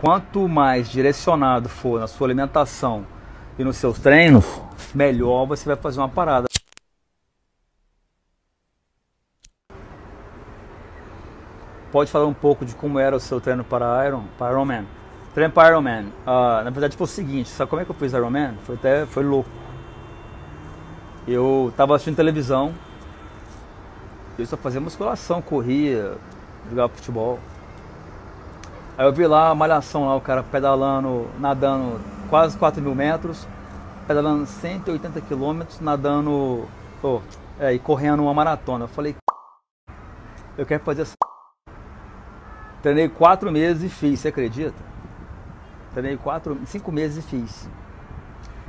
Quanto mais direcionado for na sua alimentação e nos seus treinos, melhor você vai fazer uma parada. Pode falar um pouco de como era o seu treino para Iron, para Ironman? Treino para Ironman, uh, na verdade foi o seguinte, sabe como é que eu fiz Ironman? Foi até, foi louco. Eu estava assistindo televisão, eu só fazia musculação, corria, jogava futebol. Aí eu vi lá a malhação lá, o cara pedalando, nadando quase 4 mil metros, pedalando 180 quilômetros, nadando oh, é, e correndo uma maratona. Eu falei, eu quero fazer essa. Treinei quatro meses e fiz, você acredita? Treinei quatro, cinco meses e fiz.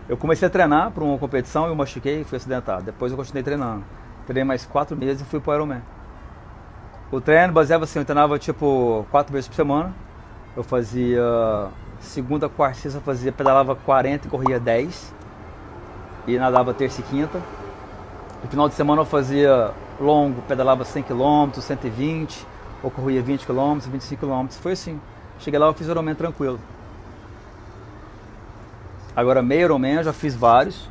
Eu comecei a treinar para uma competição, eu machuquei e fui acidentado. Depois eu continuei treinando. Treinei mais quatro meses e fui para o Ironman. O treino baseava assim, eu treinava tipo quatro vezes por semana eu fazia segunda, quarta, sexta, fazia, pedalava 40 e corria 10. E nadava terça e quinta. No final de semana eu fazia longo, pedalava 100 km, 120, ou corria 20 km, 25 km. Foi assim. Cheguei lá, eu fiz Ironman tranquilo. Agora, meio Ironman eu já fiz vários.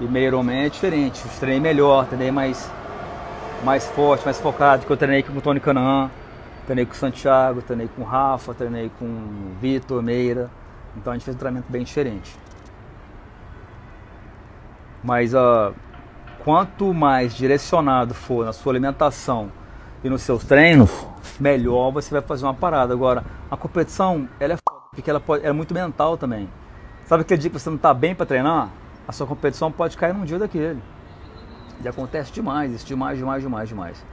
E meio Ironman é diferente. Eu treinei melhor, treinei mais, mais forte, mais focado, que eu treinei com o Tony Canaan. Treinei com o Santiago, treinei com o Rafa, treinei com o Vitor Meira. Então a gente fez um treinamento bem diferente. Mas uh, quanto mais direcionado for na sua alimentação e nos seus treinos, melhor você vai fazer uma parada. Agora, a competição, ela é foda, porque ela, pode, é muito mental também. Sabe aquele dia que você não está bem para treinar? A sua competição pode cair num dia daquele. E acontece demais, isso demais, demais, demais, demais.